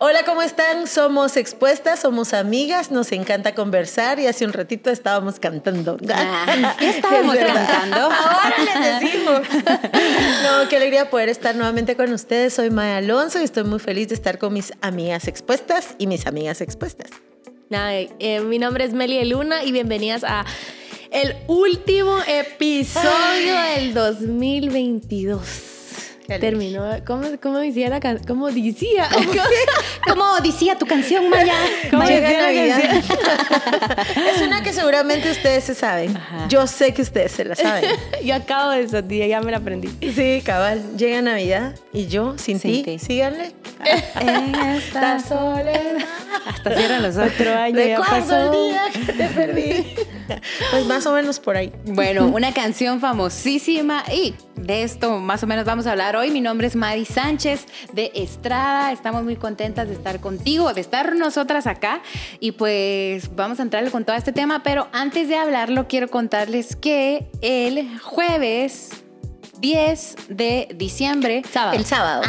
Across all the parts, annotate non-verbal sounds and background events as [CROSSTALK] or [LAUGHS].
Hola, ¿cómo están? Somos expuestas, somos amigas, nos encanta conversar y hace un ratito estábamos cantando. Ah, ¿Qué [LAUGHS] estábamos cantando? Ahora les decimos. [LAUGHS] No, qué alegría poder estar nuevamente con ustedes. Soy Maya Alonso y estoy muy feliz de estar con mis amigas expuestas y mis amigas expuestas. Nada, eh, mi nombre es Meli Luna y bienvenidas a el último episodio del 2022. Terminó, ¿cómo, cómo decía la canción? ¿Cómo [LAUGHS] decía? ¿Cómo decía tu canción, Maya? [LAUGHS] ¿Cómo Llega Navidad. [LAUGHS] es una que seguramente ustedes se saben. Yo sé que ustedes se la saben. yo acabo de eso, ya me la aprendí. Sí, cabal. Llega Navidad y yo sin, ti. Síganle. en esta soledad. Hasta cierran los otro año. ya pasó. el día que te perdí. [LAUGHS] pues más o menos por ahí. Bueno, [LAUGHS] una canción famosísima y de esto más o menos vamos a hablar hoy. Mi nombre es Mari Sánchez de Estrada. Estamos muy contentas de estar contigo, de estar nosotras acá y pues vamos a entrarle con todo este tema, pero antes de hablarlo quiero contarles que el jueves 10 de diciembre. El sábado.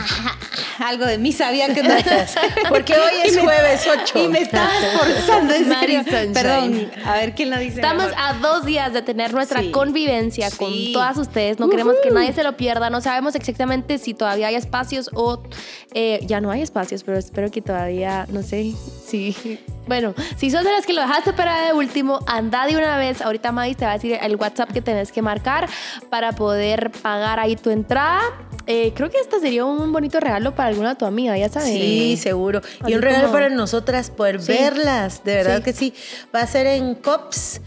algo de mí sabía que no [LAUGHS] Porque hoy es jueves 8. Y me estabas forzando, en serio. Perdón, a ver quién lo dice. Estamos a dos días de tener nuestra convivencia con todas ustedes. No queremos que nadie se lo pierda. No sabemos exactamente si todavía hay espacios o eh, ya no hay espacios, pero espero que todavía, no sé, si bueno, si sos de las que lo dejaste para de último, anda de una vez. Ahorita Madis te va a decir el WhatsApp que tenés que marcar para poder pagar ahí tu entrada. Eh, creo que este sería un bonito regalo para alguna de tu amiga, ya sabes. Sí, seguro. y un regalo para nosotras, poder verlas. De verdad que sí. Va a ser en COPS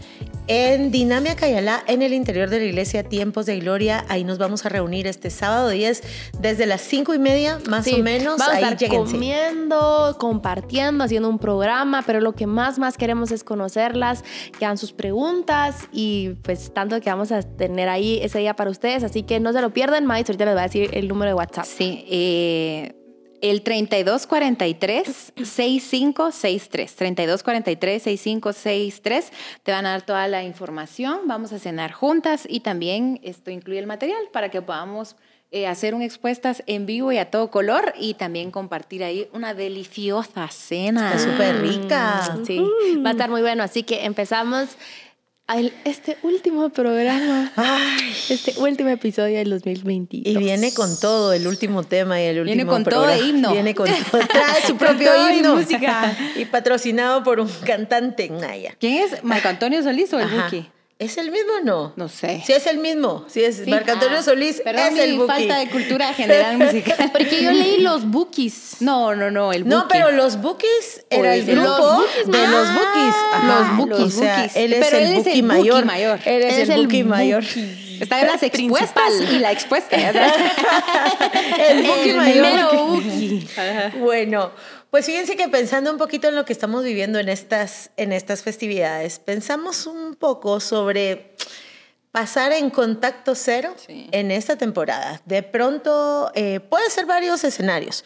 en Dinamia Cayalá, en el interior de la iglesia Tiempos de Gloria. Ahí nos vamos a reunir este sábado 10 desde las 5 y media, más o menos. Vamos ahí a estar comiendo, compartiendo, haciendo un programa, pero lo que más, más queremos es conocerlas, que hagan sus preguntas y pues tanto que vamos a tener ahí ese día para ustedes. Así que no se lo pierdan, Maíz, ahorita les voy a decir el número de WhatsApp. Sí, eh el 3243-6563. 3243-6563. Te van a dar toda la información. Vamos a cenar juntas y también esto incluye el material para que podamos eh, hacer un expuestas en vivo y a todo color y también compartir ahí una deliciosa cena. Está súper rica. Sí, va a estar muy bueno. Así que empezamos este último programa, este último episodio del 2022. Y viene con todo el último tema y el último Viene con todo de himno. Viene con [LAUGHS] todo, trae su [LAUGHS] propio himno. Y, música. [LAUGHS] y patrocinado por un cantante Naya. ¿Quién es? ¿Marco Antonio Solís o el Buki? ¿Es el mismo o no? No sé. Sí, es el mismo. Sí, es Marco Antonio ah, Solís. es el Buki. falta de cultura general musical. [LAUGHS] Porque yo leí los Bookies. No, no, no, el Buki. No, pero los Bookies era el grupo de los Bookies. los Bookies. O sea, él es pero el él Buki mayor. mayor. Él es, el, Buki mayor. Está en las [LAUGHS] expuestas y la expuesta. [LAUGHS] el Buki mayor. Bueno, pues fíjense que pensando un poquito en lo que estamos viviendo en estas, en estas festividades, pensamos un poco sobre pasar en contacto cero en esta temporada. De pronto eh, puede ser varios escenarios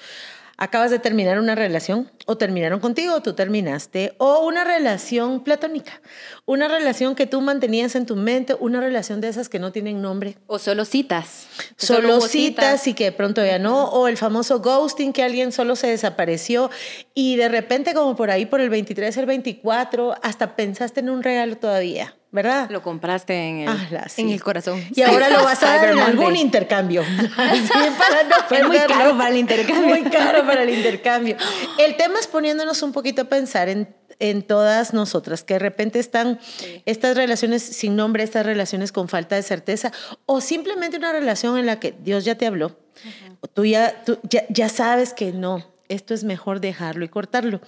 acabas de terminar una relación o terminaron contigo o tú terminaste o una relación platónica, una relación que tú mantenías en tu mente, una relación de esas que no tienen nombre. O solo citas. Solo, citas, y que de pronto ya no, o el famoso ghosting que alguien solo se desapareció y de repente como por ahí por el 23, el 24, hasta pensaste en un regalo todavía. ¿verdad? Lo compraste en el, ah, en el corazón. Y ahora lo vas a dar en algún intercambio. [LAUGHS] [LAUGHS] Para no es muy caro para el intercambio. Muy caro para el intercambio. El tema es poniéndonos un poquito a pensar en, en todas nosotras, que de repente están estas relaciones sin nombre, estas relaciones con falta de certeza, o simplemente una relación en la que Dios ya te habló, tú, ya, tú ya, ya sabes que no, esto es mejor dejarlo y cortarlo.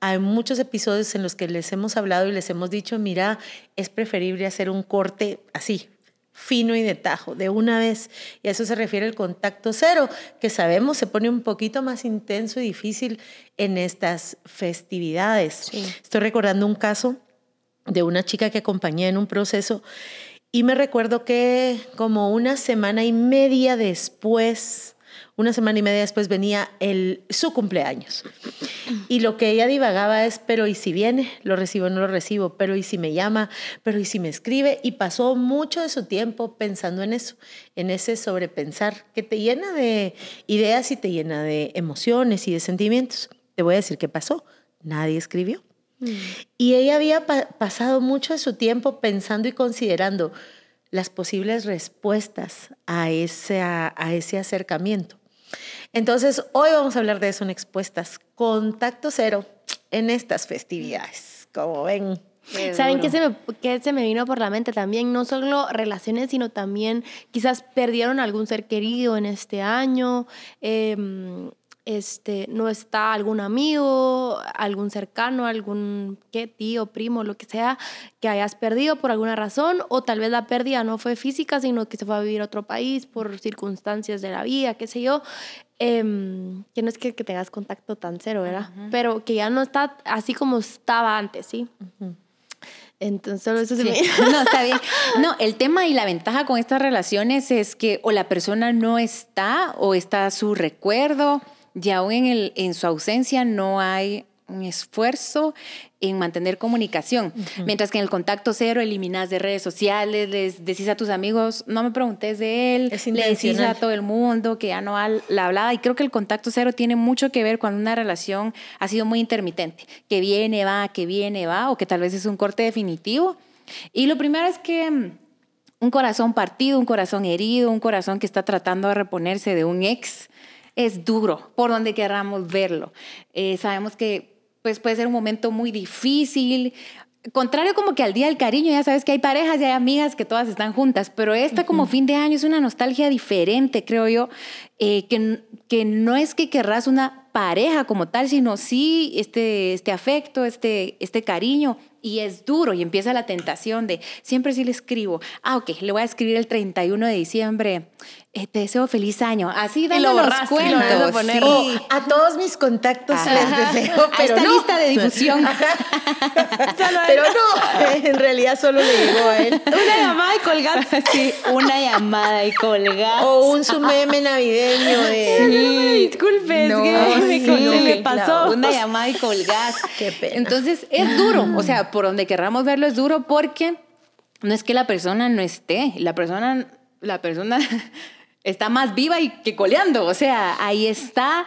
Hay muchos episodios en los que les hemos hablado y les hemos dicho, mira, es preferible hacer un corte así, fino y de tajo, de una vez. Y a eso se refiere el contacto cero, que sabemos se pone un poquito más intenso y difícil en estas festividades. Estoy recordando un caso de una chica que acompañé en un proceso y me recuerdo que como una semana y media después una semana y media después venía el, su cumpleaños. Y lo que ella divagaba es, pero ¿y si viene? Lo recibo o no lo recibo, pero ¿y si me llama? Pero ¿y si me escribe? Y pasó mucho de su tiempo pensando en eso, en ese sobrepensar que te llena de ideas y te llena de emociones y de sentimientos. Te voy a decir qué pasó. Nadie escribió. Mm. Y ella había pasado mucho de su tiempo pensando y considerando las posibles respuestas a ese, a ese acercamiento. Entonces, hoy vamos a hablar de eso en Expuestas. Contacto cero en estas festividades, como ven. ¿Saben qué se, me, qué se me vino por la mente también? No solo relaciones, sino también quizás perdieron algún ser querido en este año. Eh, este, no está algún amigo, algún cercano, algún ¿qué? tío, primo, lo que sea, que hayas perdido por alguna razón, o tal vez la pérdida no fue física, sino que se fue a vivir a otro país por circunstancias de la vida, qué sé yo. Em, que no es que, tengas contacto tan cero, ¿verdad? Pero que ya no está así como estaba antes, ¿sí? Entonces, solo eso sí. [LAUGHS] [LAUGHS] No, está bien. No, el tema y la ventaja con estas relaciones es que o la persona no está o está su recuerdo y aún en, el, en su ausencia no hay un esfuerzo en mantener comunicación. Mientras que en el contacto cero eliminas de redes sociales, les decís a tus amigos, no me preguntes de él, le decís a todo el mundo que ya no ha la hablada. Y creo que el contacto cero tiene mucho que ver cuando una relación ha sido muy intermitente, que viene, va, que viene, va, o que tal vez es un corte definitivo. Y lo primero es que mm, un corazón partido, un corazón herido, un corazón que está tratando de reponerse de un ex, es duro, por donde queramos verlo. Eh, sabemos que pues, puede ser un momento muy difícil. Contrario como que al Día del Cariño, ya sabes que hay parejas y hay amigas que todas están juntas, pero esta como fin de año es una nostalgia diferente, creo yo, eh, que, que no es que querrás una pareja como tal, sino sí este, este afecto, este, este cariño, y es duro y empieza la tentación de siempre sí le escribo, ah, ok, le voy a escribir el 31 de diciembre, te deseo feliz año. Así dando los cuentos. a todos mis contactos les deseo, pero esta lista de difusión. [LAUGHS] pero no, en realidad solo le llegó a él. Una llamada y colgar. [LAUGHS] Sí, una llamada y colgar. O un su meme navideño de... Sí. Disculpe, no, que me, pasó. una llamada y colgar. Qué pena. Entonces, es duro. O sea, por donde querramos verlo es duro porque no es que la persona no esté. La persona... La persona está más viva y que coleando, o sea, ahí está,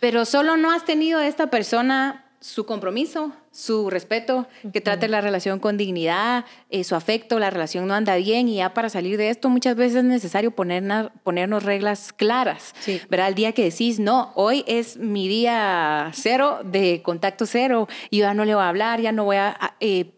pero solo no has tenido esta persona su compromiso, su respeto, que trate la relación con dignidad, eh, su afecto, la relación no anda bien y ya para salir de esto muchas veces es necesario ponernos, ponernos reglas claras. Sí. ¿Verdad? El día que decís, no, hoy es mi día cero de contacto cero y ya no le voy a hablar, ya no voy a eh,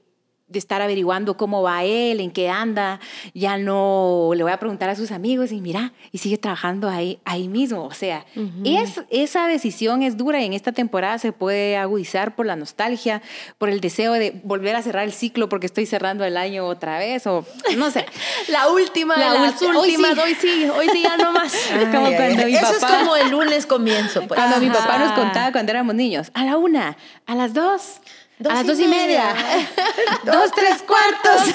de estar averiguando cómo va él, en qué anda, ya no le voy a preguntar a sus amigos y mira, y sigue trabajando ahí, ahí mismo. O sea, es, esa decisión es dura y en esta temporada se puede agudizar por la nostalgia, por el deseo de volver a cerrar el ciclo porque estoy cerrando el año otra vez o no sé. [LAUGHS] la última, la las últimas, hoy sí. hoy sí, ya no más. [LAUGHS] como cuando mi Eso es como el lunes comienzo. Pues. Cuando mi papá nos contaba cuando éramos niños, a la una, a las dos a las dos y media. [LAUGHS] dos, tres cuartos.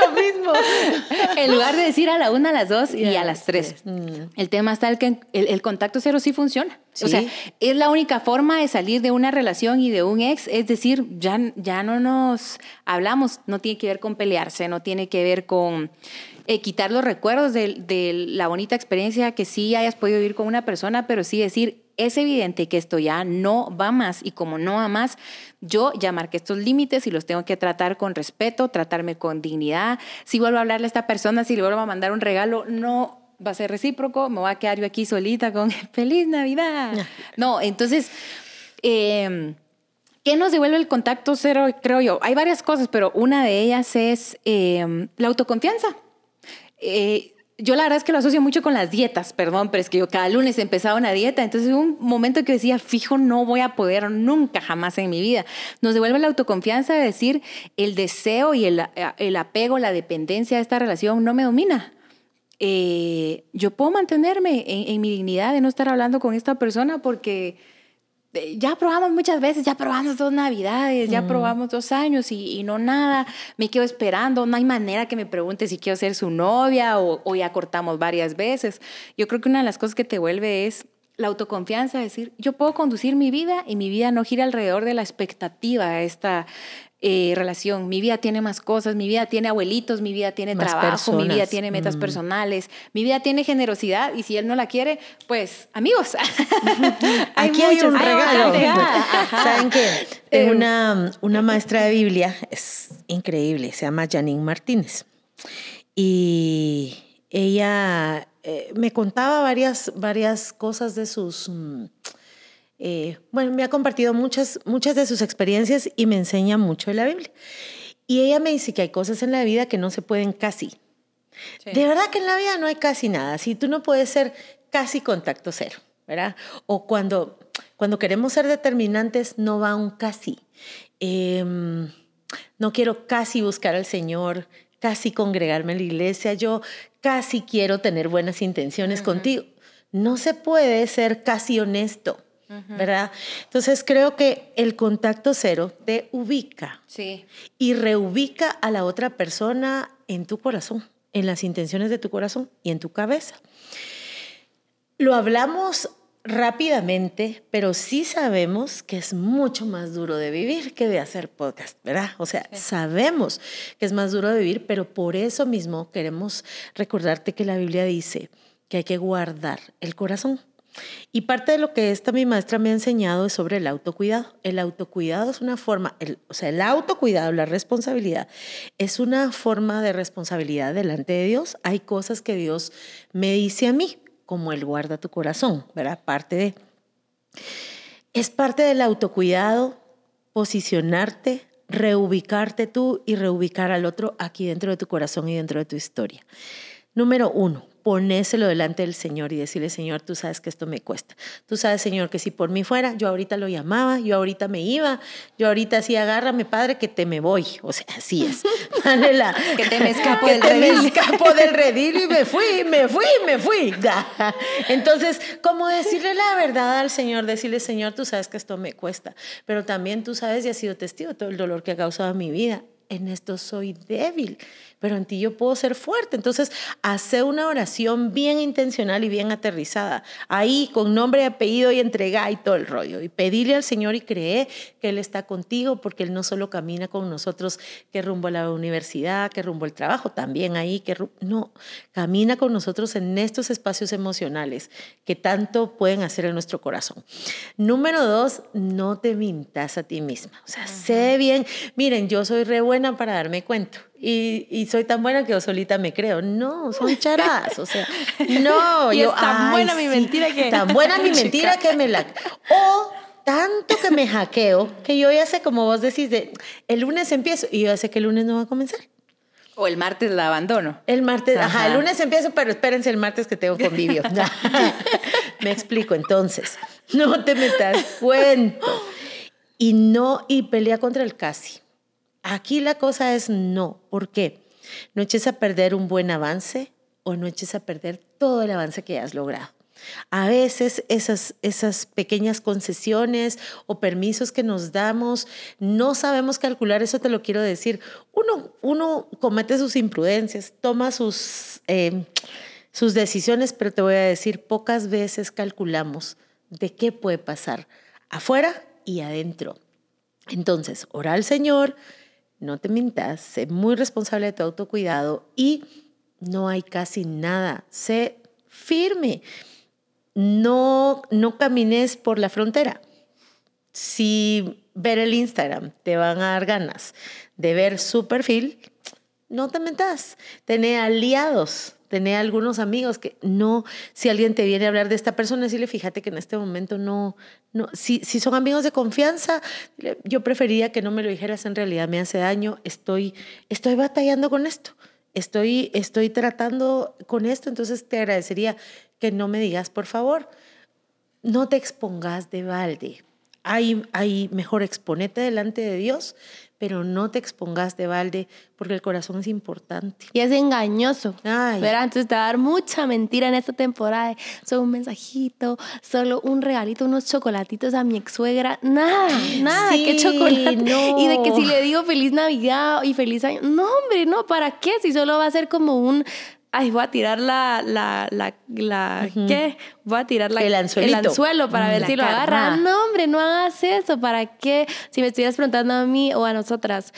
[LAUGHS] Lo mismo. En lugar de decir a la una, a las dos y, a las tres. Mm. El tema está el que el, contacto cero sí funciona. O sea, es la única forma de salir de una relación y de un ex. Es decir, ya, ya no nos hablamos. No tiene que ver con pelearse, no tiene que ver con eh, quitar los recuerdos de, de la bonita experiencia que sí hayas podido vivir con una persona, pero sí decir, es evidente que esto ya no va más y como no va más, yo ya marqué estos límites y los tengo que tratar con respeto, tratarme con dignidad. Si vuelvo a hablarle a esta persona, si le vuelvo a mandar un regalo, no va a ser recíproco, me voy a quedar yo aquí solita con [LAUGHS] feliz Navidad. No, entonces, em, ¿qué nos devuelve el contacto cero? Creo yo. Hay varias cosas, pero una de ellas es em, la autoconfianza. Eh, yo la verdad es que lo asocio mucho con las dietas, perdón, pero es que yo cada lunes empezaba una dieta, entonces hubo un momento que decía, fijo, no voy a poder nunca jamás en mi vida. Nos devuelve la autoconfianza de decir, el deseo y el, el apego, la dependencia de esta relación no me domina. Eh, yo puedo mantenerme en, en mi dignidad de no estar hablando con esta persona porque ya probamos muchas veces, ya probamos dos navidades, ya probamos dos años y, no nada, me quedo esperando, no hay manera que me pregunte si quiero ser su novia o, ya cortamos varias veces. Yo creo que una de las cosas que te vuelve es la autoconfianza, decir, yo puedo conducir mi vida y mi vida no gira alrededor de la expectativa esta eh, relación. Mi vida tiene más cosas, mi vida tiene abuelitos, mi vida tiene trabajo, mi vida tiene metas mm. personales, mi vida tiene generosidad y si él no la quiere, pues amigos. [LAUGHS] Aquí hay un regalo. [LAUGHS] ¿Saben qué? Tengo em, una, una maestra de Biblia, es increíble, se llama Janine Martínez. Y ella eh, me contaba varias, varias cosas de sus... Mm, eh, bueno, me ha compartido muchas, muchas de sus experiencias y me enseña mucho de la Biblia. Y ella me dice que hay cosas en la vida que no se pueden casi. De verdad que en la vida no hay casi nada. Si tú no puedes ser casi contacto cero, ¿verdad? O cuando, cuando queremos ser determinantes, no va un casi. Em, no quiero casi buscar al Señor, casi congregarme en la iglesia, yo casi quiero tener buenas intenciones contigo. No se puede ser casi honesto, ¿verdad? Entonces creo que el contacto cero te ubica sí. y reubica a la otra persona en tu corazón, en las intenciones de tu corazón y en tu cabeza. Lo hablamos rápidamente, pero sí sabemos que es mucho más duro de vivir que de hacer podcast, ¿verdad? O sea, sabemos que es más duro de vivir, pero por eso mismo queremos recordarte que la Biblia dice que hay que guardar el corazón. Y parte de lo que esta mi maestra me ha enseñado es sobre el autocuidado. El autocuidado es una forma, o sea, el autocuidado, la responsabilidad, es una forma de responsabilidad delante de Dios. Hay cosas que Dios me dice a mí, como el guarda tu corazón, ¿verdad? Parte de... Es parte del autocuidado posicionarte, reubicarte tú y reubicar al otro aquí dentro de tu corazón y dentro de tu historia. Número uno, ponéselo delante del Señor y decirle, Señor, tú sabes que esto me cuesta. Tú sabes, Señor, que si por mí fuera, yo ahorita lo llamaba, yo ahorita me iba, yo ahorita sí, agárrame, Padre, que te me voy. O sea, así es. [LAUGHS] que te me escapo del redil. me escapo del redil y me [LAUGHS] fui, me fui, me fui. Entonces, como decirle la verdad al Señor, decirle, Señor, tú sabes que esto me cuesta, pero también tú sabes y has sido testigo de todo el dolor que ha causado mi vida. En esto soy débil pero en ti yo puedo ser fuerte. Entonces, hace una oración bien intencional y bien aterrizada, ahí con nombre, apellido y entrega y todo el rollo. Y pedirle al Señor y cree que Él está contigo, porque Él no solo camina con nosotros que rumbo a la universidad, que rumbo al trabajo, también ahí, que no, camina con nosotros en estos espacios emocionales que tanto pueden hacer en nuestro corazón. Número dos, no te mintas a ti misma. O sea, sé bien, miren, yo soy re buena para darme cuenta y, soy tan buena que yo solita me creo. No, son charadas, o sea, [LAUGHS] no. y yo, es tan buena mi mentira que... Tan buena [LAUGHS] mi mentira que me la... O tanto que me hackeo que yo ya sé, como vos decís, de, el lunes empiezo y yo ya sé que el lunes no va a comenzar. O el martes la abandono. El martes, ajá, el lunes empiezo, pero espérense el martes que tengo convivio. [LAUGHS] me explico, entonces, no te metas cuento. Y no, y pelea contra el casi. Aquí la cosa es no. ¿Por qué? No eches a perder un buen avance o no eches a perder todo el avance que has logrado. A veces esas, esas pequeñas concesiones o permisos que nos damos, no sabemos calcular, eso te lo quiero decir. Uno, uno comete sus imprudencias, toma sus, eh, sus decisiones, pero te voy a decir, pocas veces calculamos de qué puede pasar afuera y adentro. Entonces, ora al Señor, no te mintas, sé muy responsable de tu autocuidado y no hay casi nada. Sé firme. No, no camines por la frontera. Si ver el Instagram te van a dar ganas de ver su perfil, no te mentas. Tener aliados tener algunos amigos que no, si alguien te viene a hablar de esta persona, decirle, fíjate que en este momento no, no si, si son amigos de confianza, yo preferiría que no me lo dijeras, en realidad me hace daño, estoy, estoy batallando con esto, estoy, estoy tratando con esto, entonces te agradecería que no me digas, por favor, no te expongas de balde. Hay, hay mejor exponete delante de Dios pero no te expongas de balde porque el corazón es importante. Y es engañoso. Ay. Pero entonces te va a dar mucha mentira en esta temporada. Solo un mensajito, solo un regalito, unos chocolatitos a mi ex suegra. Nada, nada, qué chocolate. No. Y de que si le digo feliz Navidad y feliz año. No, hombre, no, ¿para qué? Si solo va a ser como un ay, voy a tirar la, la, la, la ¿qué? Voy a tirar la, el, el anzuelo para ver si lo agarra. No, hombre, no hagas eso. ¿Para qué? Si me estuvieras preguntando a mí o a nosotras,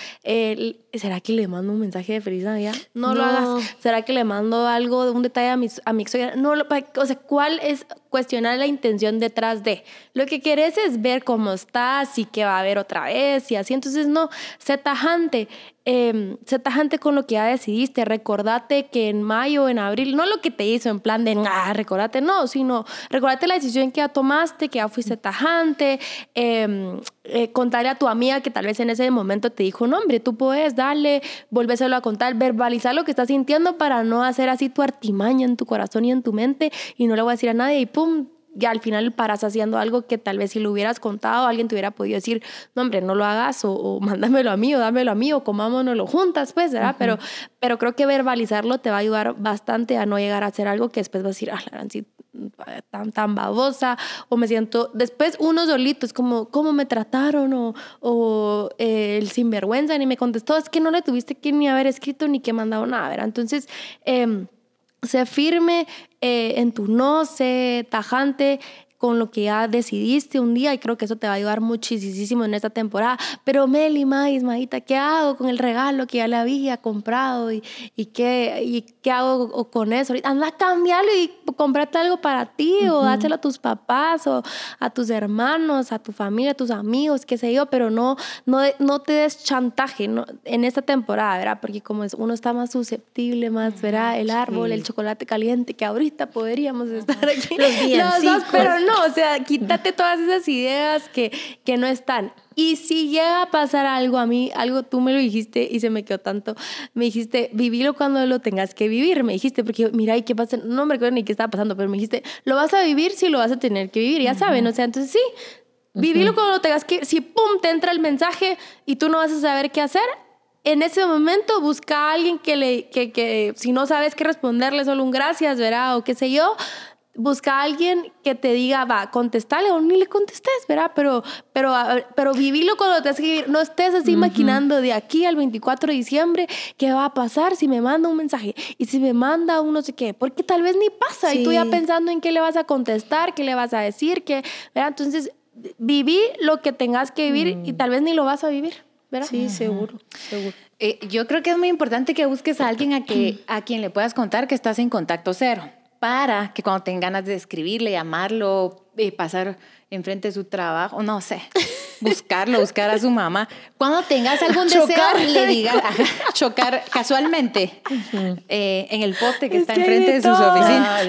¿será que le mando un mensaje de feliz Navidad? No, lo hagas. ¿Será que le mando algo, un detalle a mi, a mi ex? No, o sea, ¿cuál es cuestionar la intención detrás de? Lo que quieres es ver cómo estás y qué va a haber otra vez y así. Entonces, no, sé tajante. Eh, sé tajante con lo que ya decidiste. Recordate que en mayo, en abril, no lo que te hizo en plan de, ah, recordate, no, sino recordate la decisión que ya tomaste, que ya fuiste tajante. Eh, eh, contarle a tu amiga que tal vez en ese momento te dijo, no, hombre, tú puedes darle, volvérselo a contar, verbalizar lo que estás sintiendo para no hacer así tu artimaña en tu corazón y en tu mente y no le voy a decir a nadie y pum, ya al final paras haciendo algo que tal vez si lo hubieras contado, alguien te hubiera podido decir, no, hombre, no lo hagas, o, mándamelo a mí, o dámelo a mí, o comámonoslo juntas, pues, ¿verdad? pero, pero creo que verbalizarlo te va a ayudar bastante a no llegar a hacer algo que después vas a decir, ah, la tan, tan babosa, o me siento, después uno solito, es como, ¿cómo me trataron? O, o eh, el sinvergüenza, ni me contestó, es que no le tuviste que ni haber escrito ni que mandado nada, ¿verdad? Entonces, eh, Sé firme eh, en tu no, sé tajante con lo que ya decidiste un día y creo que eso te va a ayudar muchísimo en esta temporada. Pero Meli, Maíz, Maíta, ¿qué hago con el regalo que ya le había comprado? ¿Y, y, qué, y qué hago con eso? Anda a cambiarlo y comprate algo para ti o dáselo a tus papás o a tus hermanos, a tu familia, a tus amigos, qué sé yo, pero no, no, no te des chantaje en esta temporada, ¿verdad? Porque como es, uno está más susceptible, más, ¿verdad? El árbol, el chocolate caliente, que ahorita podríamos estar aquí. Los, dos, pero no, o sea, quítate todas esas ideas que, que no están. Y si llega a pasar algo a mí, algo tú me lo dijiste y se me quedó tanto, me dijiste, vivilo cuando lo tengas que vivir, me dijiste, porque mira, ¿y qué pasa? No me recuerdo ni qué estaba pasando, pero me dijiste, lo vas a vivir si lo vas a tener que vivir, ya saben, o sea, entonces sí, vivilo cuando lo tengas que, si pum, te entra el mensaje y tú no vas a saber qué hacer, en ese momento busca a alguien que le, que, que si no sabes qué responderle, solo un gracias, ¿verdad? O qué sé yo, busca a alguien que te diga, va, contestale o ni le contestes, ¿verdad? Pero, pero, pero vivilo cuando te que No estés así maquinando de aquí al 24 de diciembre qué va a pasar si me manda un mensaje y si me manda un no sé qué, porque tal vez ni pasa y tú ya pensando en qué le vas a contestar, qué le vas a decir, qué, ¿verdad? Entonces, viví lo que tengas que vivir y mm. tal vez ni lo vas a vivir, ¿verdad? Sí, seguro, seguro. Eh, yo creo que es muy importante que busques a alguien a, que, a quien le puedas contar que estás en contacto cero para que cuando tengan ganas de escribirle, llamarlo, eh, pasar enfrente de su trabajo, no sé, [LAUGHS] buscarlo, buscar a su mamá. Cuando tengas algún [LAUGHS] deseo, le digas, [LAUGHS] chocar casualmente eh, en el poste que está enfrente de, sus oficinas.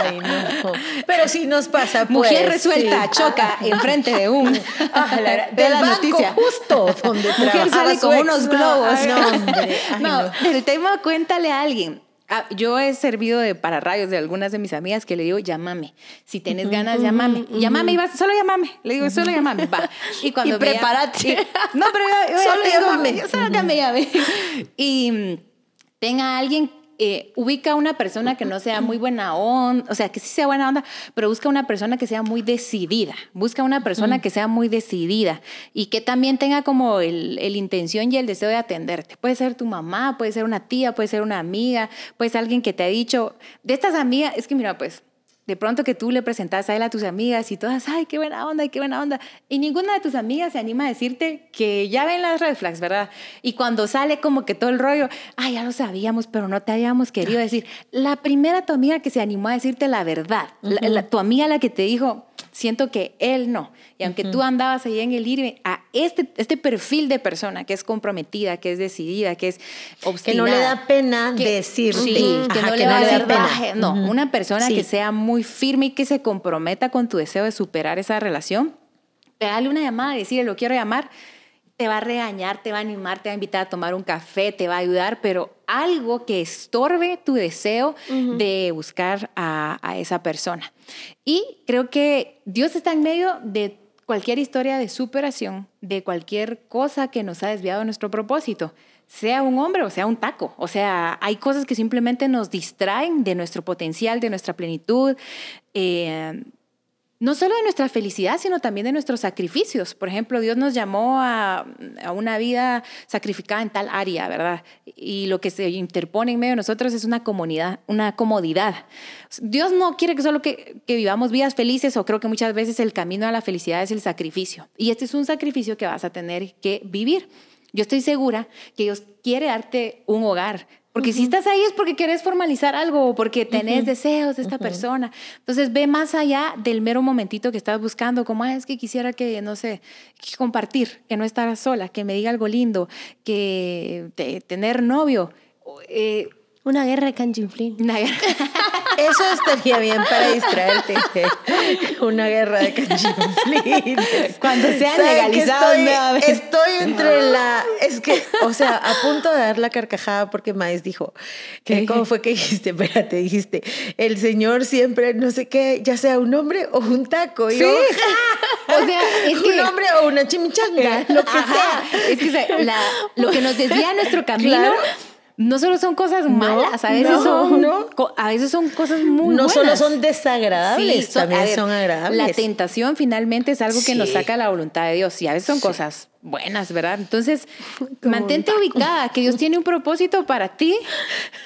Ay, no. Pero sí nos pasa, pues. Mujer resuelta, choca enfrente de un... de la noticia. justo donde Mujer sale con unos globos. no, no, del tema cuéntale a alguien Ah, yo he servido de para rayos de algunas de mis amigas que le digo, llámame. Si tienes ganas, llámame. Llámame y vas, solo llámame. Le digo, solo llámame. Va. [LAUGHS] Y cuando y prepárate. [LAUGHS] no, pero yo, [LAUGHS] solo llámame. Solo llame. Y mm, tenga alguien eh, ubica a una persona que no sea muy buena onda, o sea, que sí sea buena onda, pero busca una persona que sea muy decidida, busca una persona que sea muy decidida y que también tenga como el, el, intención y el deseo de atenderte. Puede ser tu mamá, puede ser una tía, puede ser una amiga, puede ser alguien que te ha dicho, de estas amigas, es que mira, pues de pronto que tú le presentas a él a tus amigas y todas, ay, qué buena onda, qué buena onda. Y ninguna de tus amigas se anima a decirte que ya ven las red flags, ¿verdad? Y cuando sale como que todo el rollo, ay, ya lo sabíamos, pero no te habíamos querido decir. La primera tu amiga que se animó a decirte la verdad, tu amiga la que te dijo, siento que él no. Y aunque tú andabas ahí en el irme a este, este perfil de persona que es comprometida, que es decidida, que es obstinada. Que no le da pena decirte. que, no, le va a dar pena. No, una persona que sea muy firme y que se comprometa con tu deseo de superar esa relación, dale una llamada y decirle, lo quiero llamar te va a regañar, te va a animar, te va a invitar a tomar un café, te va a ayudar, pero algo que estorbe tu deseo de buscar a, esa persona. Y creo que Dios está en medio de cualquier historia de superación, de cualquier cosa que nos ha desviado de nuestro propósito sea un hombre o sea un taco. O sea, hay cosas que simplemente nos distraen de nuestro potencial, de nuestra plenitud. Eh, no solo de nuestra felicidad, sino también de nuestros sacrificios. Por ejemplo, Dios nos llamó a, una vida sacrificada en tal área, ¿verdad? Y lo que se interpone en medio de nosotros es una comunidad, una comodidad. Dios no quiere que solo que, vivamos vidas felices o creo que muchas veces el camino a la felicidad es el sacrificio. Y este es un sacrificio que vas a tener que vivir. Yo estoy segura que Dios quiere darte un hogar, porque si estás ahí es porque quieres formalizar algo o porque tenés deseos de esta persona. Entonces ve más allá del mero momentito que estás buscando, como ah, es que quisiera que, no sé, compartir, que no estar sola, que me diga algo lindo, que tener novio. Eh, una guerra de canchinflín. Una guerra. [LAUGHS] Eso estaría bien para distraerte. [LAUGHS] Una guerra de canchinflín. Cuando sea legalizado estoy, estoy entre la... Es que, o sea, a punto de dar la carcajada porque Maes dijo, que, ¿cómo fue que dijiste? [LAUGHS] Espérate, dijiste, el señor siempre, no sé qué, ya sea un hombre o un taco. sí. [LAUGHS] o sea, es que... Un hombre o una chimichanga, lo que sea. Es que lo que nos desvía nuestro camino no solo son cosas malas, a veces, son, a veces son cosas muy no buenas. solo son desagradables, también son agradables. La tentación finalmente es algo que nos saca la voluntad de Dios y a veces son cosas buenas, ¿verdad? Entonces, [LAUGHS] mantente ubicada, que Dios tiene un propósito para ti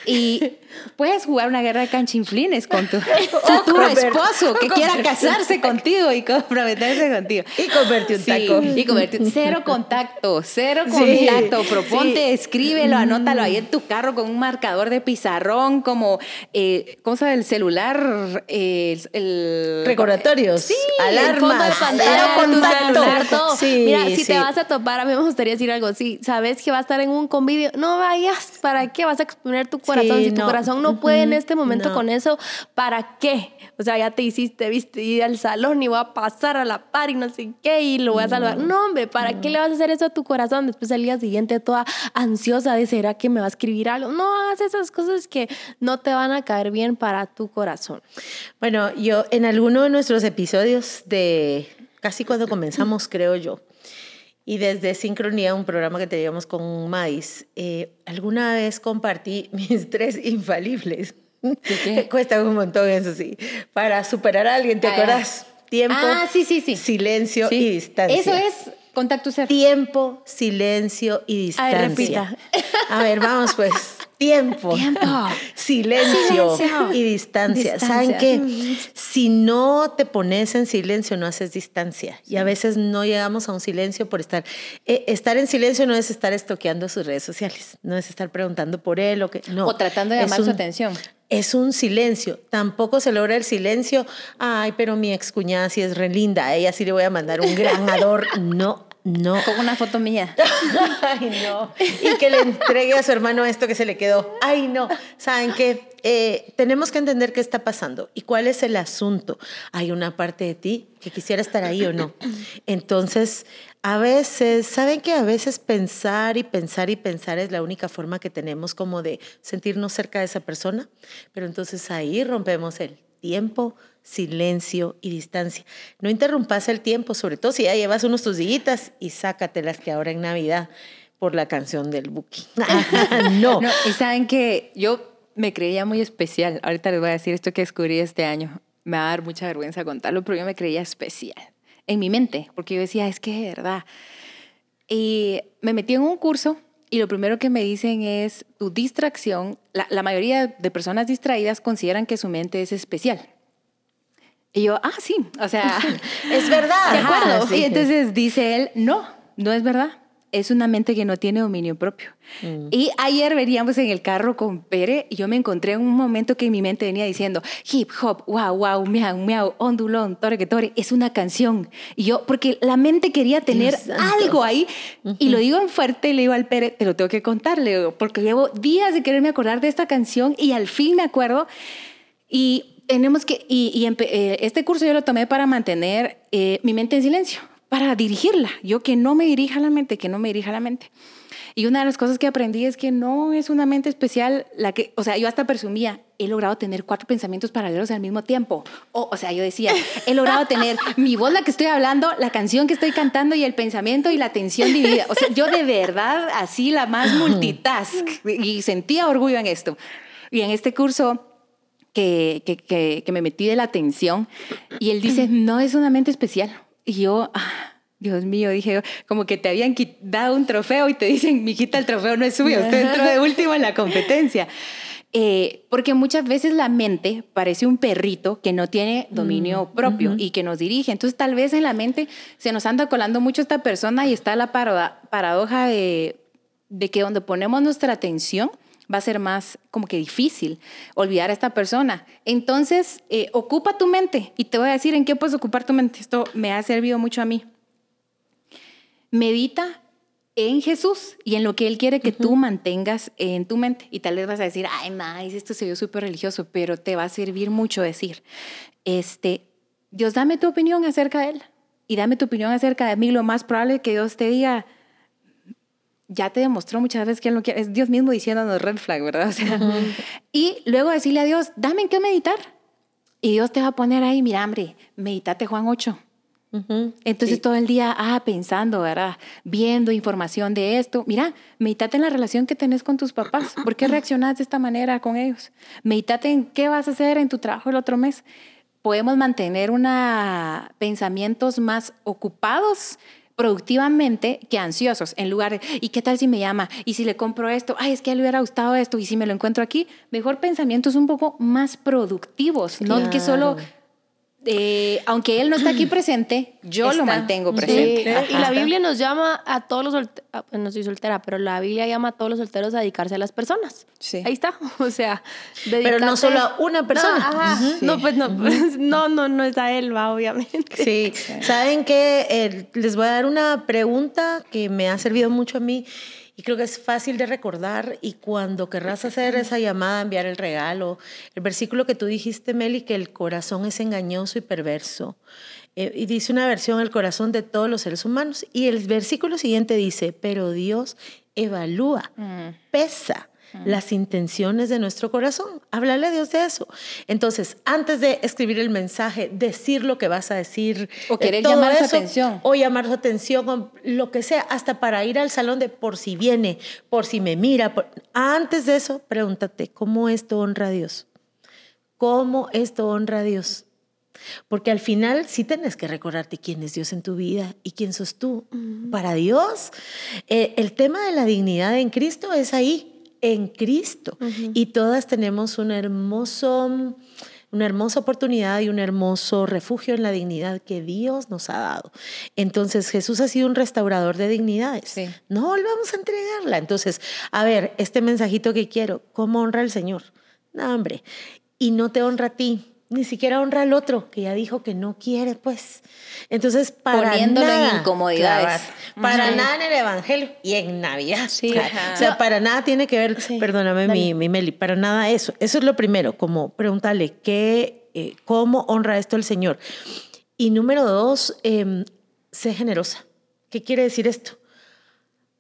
y [LAUGHS] puedes jugar una guerra de canchinflines con tu [LAUGHS] futuro esposo que quiera casarse contigo y comprometerse contigo. Y convertir un taco. Y convertir cero contacto, cero contacto. Proponte, escríbelo, anótalo ahí en tu carro con un marcador de pizarrón como eh, cosa del celular, eh, el, recordatorios, sí, alarmas, el fondo de pantalla, contacto. Mira, si te vas a topar, a mí me gustaría decir algo. Si sabes que va a estar en un convivio, no vayas. ¿Para qué vas a exponer tu corazón? si tu corazón no puede en este momento con eso, ¿para qué? O sea, ya te hiciste, viste, ir al salón y voy a pasar a la par y no sé qué y lo voy a saludar. No, hombre, ¿para qué le vas a hacer eso a tu corazón? Después al día siguiente toda ansiosa de será que me va a escribir algo. No hagas esas cosas que no te van a caer bien para tu corazón. Bueno, yo en alguno de nuestros episodios de casi cuando comenzamos, creo yo, y desde Sincronía, un programa que teníamos con Mais, eh, alguna vez compartí [LAUGHS] mis tres infalibles. ¿Qué? [LAUGHS] Cuesta un montón eso sí. Para superar a alguien, ¿te ah, acuerdas? Tiempo, ah, sí, sí, sí. silencio y distancia. Eso es contacto cero. Tiempo, silencio y distancia. A ver, vamos pues. [LAUGHS] Tiempo, [LAUGHS] Silencio, y distancia. ¿Saben qué? Si no te pones en silencio, no haces distancia. Y a veces no llegamos a un silencio por estar. Eh, estar en silencio no es estar estoqueando sus redes sociales, no es estar preguntando por él o que. No. O tratando de llamar su atención. Es un silencio. Tampoco se logra el silencio. Ay, pero mi excuñada sí es re linda. A ella sí le voy a mandar un gran [LAUGHS] ador. No, no. Con una foto mía. [LAUGHS] Ay, no. Y que le entregue a su hermano esto que se le quedó. Ay, no. ¿Saben qué? Eh, tenemos que entender qué está pasando y cuál es el asunto. Hay una parte de ti que quisiera estar ahí o no. Entonces, a veces, ¿saben que a veces pensar y pensar y pensar es la única forma que tenemos como de sentirnos cerca de esa persona? Pero entonces ahí rompemos el tiempo, silencio y distancia. No interrumpas el tiempo, sobre todo si ya llevas unos tus días y sácatelas que ahora en Navidad por la canción del Buki. [LAUGHS] no. no. Y saben que yo me creía muy especial. Ahorita les voy a decir esto que descubrí este año. Me va a dar mucha vergüenza contarlo, pero yo me creía especial en mi mente, porque yo decía, es que de verdad. Y me metí en un curso y lo primero que me dicen es, tu distracción, la mayoría de personas distraídas consideran que su mente es especial. Y yo, ah, sí, o sea, [LAUGHS] es verdad. De acuerdo. Y entonces dice él, no, no es verdad. Es una mente que no tiene dominio propio. Mm. Y ayer veníamos en el carro con Pere y yo me encontré en un momento que mi mente venía diciendo hip hop, wow, wow, miau, miau, ondulón, tore que tore, es una canción. Y yo, porque la mente quería tener algo ahí y lo digo en fuerte y le digo al Pere, te lo tengo que contar, le porque llevo días de quererme acordar de esta canción y al fin me acuerdo. Y tenemos que, y, eh, este curso yo lo tomé para mantener eh, mi mente en silencio, para dirigirla. Yo que no me dirija la mente, que no me dirija la mente. Y una de las cosas que aprendí es que no es una mente especial la que, o sea, yo hasta presumía, he logrado tener cuatro pensamientos paralelos al mismo tiempo. O, o sea, yo decía, he logrado tener mi voz, la que estoy hablando, la canción que estoy cantando y el pensamiento y la atención dividida. O sea, yo de verdad así la más multitask y sentía orgullo en esto. Y en este curso que, que, que, me metí de la atención y él dice, no es una mente especial. Y yo, ah, Dios mío, dije, como que te habían dado un trofeo y te dicen, mijita, el trofeo no es suyo, usted entró de último en la competencia. Eh, porque muchas veces la mente parece un perrito que no tiene dominio mm, propio y que nos dirige. Entonces tal vez en la mente se nos anda colando mucho esta persona y está la paradoja de, de que donde ponemos nuestra atención va a ser más como que difícil olvidar a esta persona. Entonces, eh, ocupa tu mente y te voy a decir en qué puedes ocupar tu mente. Esto me ha servido mucho a mí. Medita en Jesús y en lo que Él quiere que tú mantengas en tu mente. Y tal vez vas a decir, ay, más, esto se vio súper religioso, pero te va a servir mucho decir, este, Dios, dame tu opinión acerca de Él y dame tu opinión acerca de mí. Lo más probable es que Dios te diga, ya te demostró muchas veces que Él no quiere. Es Dios mismo diciéndonos red flag, ¿verdad? [LAUGHS] Y luego decirle a Dios, dame en qué meditar. Y Dios te va a poner ahí, mira, hombre, meditate Juan 8 entonces todo el día, ah, pensando, ¿verdad? Viendo información de esto. Mira, meditate en la relación que tenés con tus papás. ¿Por qué reaccionas de esta manera con ellos? Meditate en qué vas a hacer en tu trabajo el otro mes. Podemos mantener una, pensamientos más ocupados productivamente que ansiosos, en lugar de, ¿y qué tal si me llama? ¿Y si le compro esto? Ay, es que a él le hubiera gustado esto, ¿y si me lo encuentro aquí? Mejor pensamientos un poco más productivos, no que solo eh, aunque él no está aquí presente, yo lo mantengo presente. y la Biblia nos llama a todos los solteros, ah, pues no soy soltera, pero la Biblia llama a todos los solteros a dedicarse a las personas. Sí. Ahí está, [LAUGHS] o sea, Pero no solo a una persona. No, pues no, no, no, no es a él, va, obviamente. Sí, [LAUGHS] saben que eh, les voy a dar una pregunta que me ha servido mucho a mí y creo que es fácil de recordar y cuando querrás hacer esa llamada, enviar el regalo, el versículo que tú dijiste, Meli, que el corazón es engañoso y perverso. Eh, y dice una versión, el corazón de todos los seres humanos. Y el versículo siguiente dice, pero Dios evalúa, mm. pesa las intenciones de nuestro corazón. Háblale a Dios de eso. Entonces, antes de escribir el mensaje, decir lo que vas a decir. O querer llamar su atención. O llamar su atención, lo que sea, hasta para ir al salón de por si viene, por si me mira. Antes de eso, pregúntate, ¿cómo esto honra a Dios? ¿Cómo esto honra a Dios? Porque al final sí tienes que recordarte quién es Dios en tu vida y quién sos tú. Para Dios, eh, el tema de la dignidad en Cristo es ahí en Cristo. Y todas tenemos un hermoso, una hermosa oportunidad y un hermoso refugio en la dignidad que Dios nos ha dado. Entonces Jesús ha sido un restaurador de dignidades. No volvamos a entregarla. Entonces, a ver, este mensajito que quiero, ¿cómo honra al Señor? No, hombre. Y no te honra a ti, ni siquiera honra al otro, que ya dijo que no quiere, pues. Entonces, para Poniéndolo nada, en incomodidades. para nada en el Evangelio y en Navidad. Sí, o sea, para nada tiene que ver, perdóname mi, mi, Meli, para nada eso. Eso es lo primero, como preguntarle, ¿qué, eh, ¿cómo honra esto el Señor? Y número dos, eh, sé generosa. ¿Qué quiere decir esto?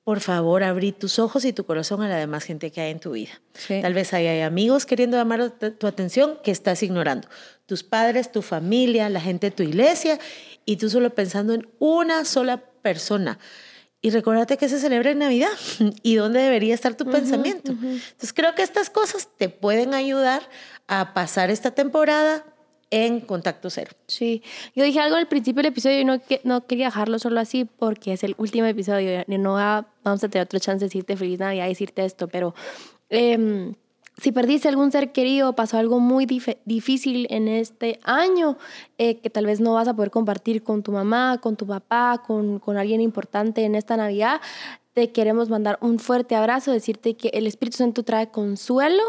Por favor, abrí tus ojos y tu corazón a la demás gente que hay en tu vida. Tal vez hay amigos queriendo llamar tu atención que estás ignorando. Tus padres, tu familia, la gente de tu iglesia y tú solo pensando en una sola persona. Y recordate que se celebra en Navidad [LAUGHS] y dónde debería estar tu pensamiento. Entonces creo que estas cosas te pueden ayudar a pasar esta temporada en contacto cero. Sí, yo dije algo al principio del episodio y no, no quería dejarlo solo así porque es el último episodio y no vamos a tener otra chance de decirte feliz Navidad y decirte esto, pero em, si perdiste algún ser querido, pasó algo muy difícil en este año eh, que tal vez no vas a poder compartir con tu mamá, con tu papá, con, con alguien importante en esta Navidad, te queremos mandar un fuerte abrazo, decirte que el Espíritu Santo trae consuelo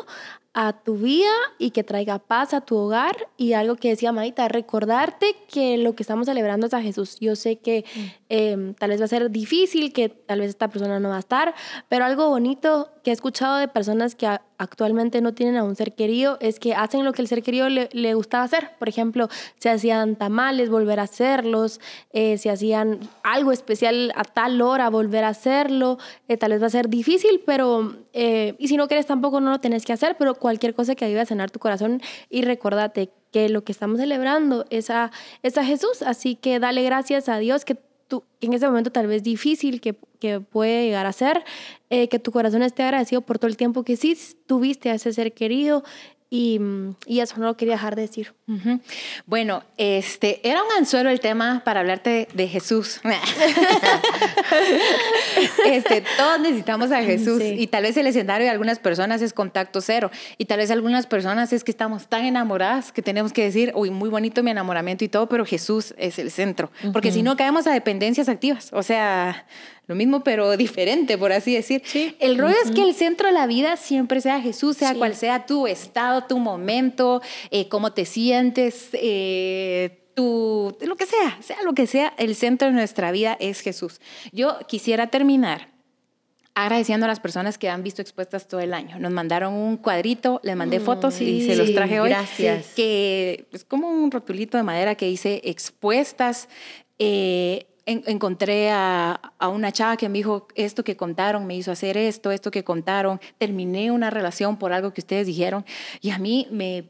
a tu vida y que traiga paz a tu hogar. Y algo que decía Maita, recordarte que lo que estamos celebrando es a Jesús. Yo sé que mm. em, tal vez va a ser difícil, que tal vez esta persona no va a estar, pero algo bonito que he escuchado de personas que actualmente no tienen a un ser querido es que hacen lo que el ser querido le, gustaba hacer. Por ejemplo, se hacían tamales, volver a hacerlos, eh, se hacían algo especial a tal hora, volver a hacerlo. Eh, tal vez va a ser difícil, pero, eh, y si no quieres tampoco no lo tenés que hacer, pero cualquier cosa que ayude a sanar tu corazón y recordate que lo que estamos celebrando es a, es a Jesús, así que dale gracias a Dios que tú, en ese momento tal vez difícil que, que puede llegar a ser, eh, que tu corazón esté agradecido por todo el tiempo que sí tuviste a ese ser querido Y, y, eso no lo quería dejar de decir. Bueno, este era un anzuelo el tema para hablarte de, Jesús. [LAUGHS] este, todos necesitamos a Jesús y tal vez el escenario de algunas personas es contacto cero y tal vez algunas personas es que estamos tan enamoradas que tenemos que decir, uy, muy bonito mi enamoramiento y todo, pero Jesús es el centro, porque si no caemos a dependencias activas. O sea, lo mismo pero [LAUGHS] diferente, por así decir. El rollo es que el centro de la vida siempre sea Jesús, sea cual sea tu estado, tu momento, eh, cómo te sientes, eh, tu, lo que sea, sea lo que sea, el centro de nuestra vida es Jesús. Yo quisiera terminar agradeciendo a las personas que han visto expuestas todo el año. Nos mandaron un cuadrito, les mandé mm, fotos y se los traje hoy. Gracias. Que es como un rotulito de madera que dice expuestas. Eh, encontré a, una chava que me dijo, esto que contaron me hizo hacer esto, esto que contaron, terminé una relación por algo que ustedes dijeron y a mí me,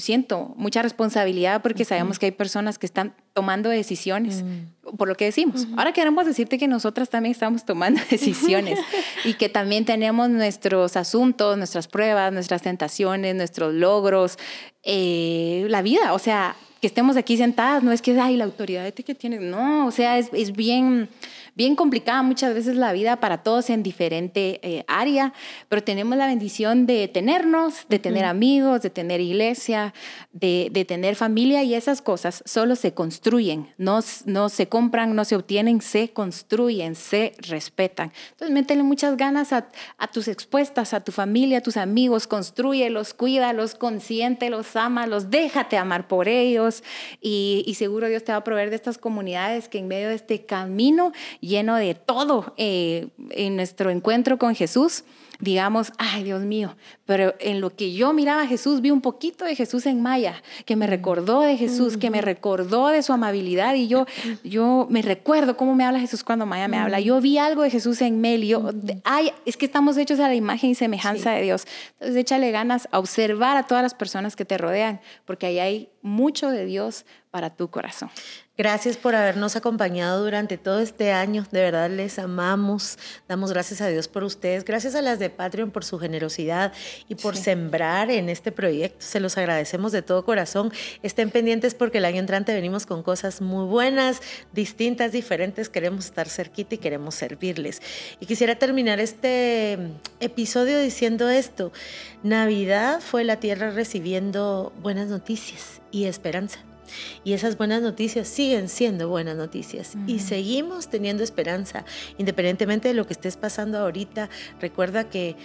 siento mucha responsabilidad porque sabemos que hay personas que están tomando decisiones mm. por lo que decimos. Ahora queremos decirte que nosotras también estamos tomando [LAUGHS] decisiones y que también tenemos nuestros asuntos, nuestras pruebas, nuestras tentaciones, nuestros logros, eh, la vida, o sea, que estemos aquí sentadas, no es que, ay, la autoridad que tienes, no, o sea, es, es bien bien complicada muchas veces la vida para todos en diferente eh, área, pero tenemos la bendición de tenernos, de tener amigos, de tener iglesia, de, de, tener familia y esas cosas solo se construyen, no, no se compran, no se obtienen, se construyen, se respetan. Entonces, métele muchas ganas a, a tus expuestas, a tu familia, a tus amigos, construyelos, cuídalos, consiéntelos, ámalos, déjate amar por ellos y, y seguro Dios te va a proveer de estas comunidades que en medio de este camino lleno de todo eh, en nuestro encuentro con Jesús, digamos, ay Dios mío, pero en lo que yo miraba a Jesús vi un poquito de Jesús en Maya, que me recordó de Jesús, que me recordó de su amabilidad y yo, yo me recuerdo cómo me habla Jesús cuando Maya me habla. Yo vi algo de Jesús en Mel y yo, ay, es que estamos hechos a la imagen y semejanza de Dios. Entonces échale ganas a observar a todas las personas que te rodean, porque ahí hay mucho de Dios para tu corazón. Gracias por habernos acompañado durante todo este año. De verdad les amamos. Damos gracias a Dios por ustedes. Gracias a las de Patreon por su generosidad y por sembrar en este proyecto. Se los agradecemos de todo corazón. Estén pendientes porque el año entrante venimos con cosas muy buenas, distintas, diferentes. Queremos estar cerquita y queremos servirles. Y quisiera terminar este episodio diciendo esto. Navidad fue la tierra recibiendo buenas noticias y esperanza. Y esas buenas noticias siguen siendo buenas noticias. Y seguimos teniendo esperanza, independientemente de lo que estés pasando ahorita. Recuerda que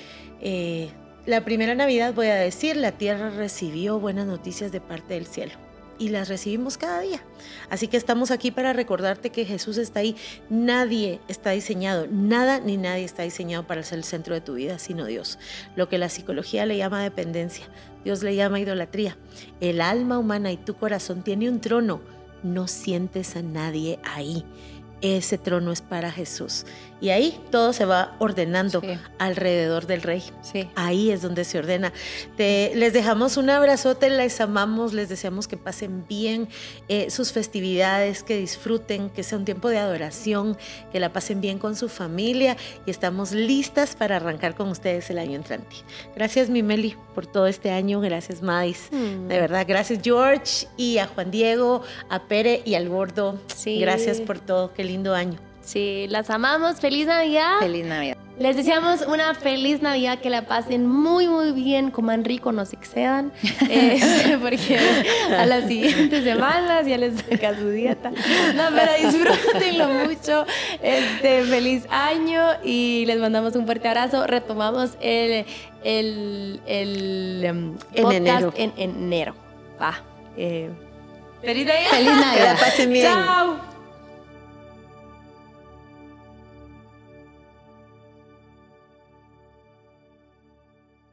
eh, la primera Navidad, voy a decir, la tierra recibió buenas noticias de parte del cielo y las recibimos cada día. Así que estamos aquí para recordarte que Jesús está ahí. Nadie está diseñado, nada ni nadie está diseñado para ser el centro de tu vida, sino Dios. Lo que la psicología le llama dependencia, Dios le llama idolatría. El alma humana y tu corazón tiene un trono. No sientes a nadie ahí. Ese trono es para Jesús. Y ahí todo se va ordenando alrededor del rey. Ahí es donde se ordena. les dejamos un abrazote, les amamos, les deseamos que pasen bien eh, sus festividades, que disfruten, que sea un tiempo de adoración, que la pasen bien con su familia y estamos listas para arrancar con ustedes el año entrante. Gracias, Mimeli, por todo este año. Gracias, Madis. Mm. De verdad, gracias, George, y a Juan Diego, a Pere y al Gordo. Gracias por todo. Qué lindo año. Sí, las amamos. Feliz Navidad. Feliz Navidad. Les deseamos una feliz Navidad, que la pasen muy, muy bien, coman rico, no se excedan, [LAUGHS] este, porque a las siguientes semanas ya les toca su dieta. No, pero disfrútenlo mucho. Este, feliz año y les mandamos un fuerte abrazo. Retomamos el, el, el, em, podcast enero. en enero. Va. Eh, feliz Navidad. Feliz Navidad. Que la pasen bien. Chao.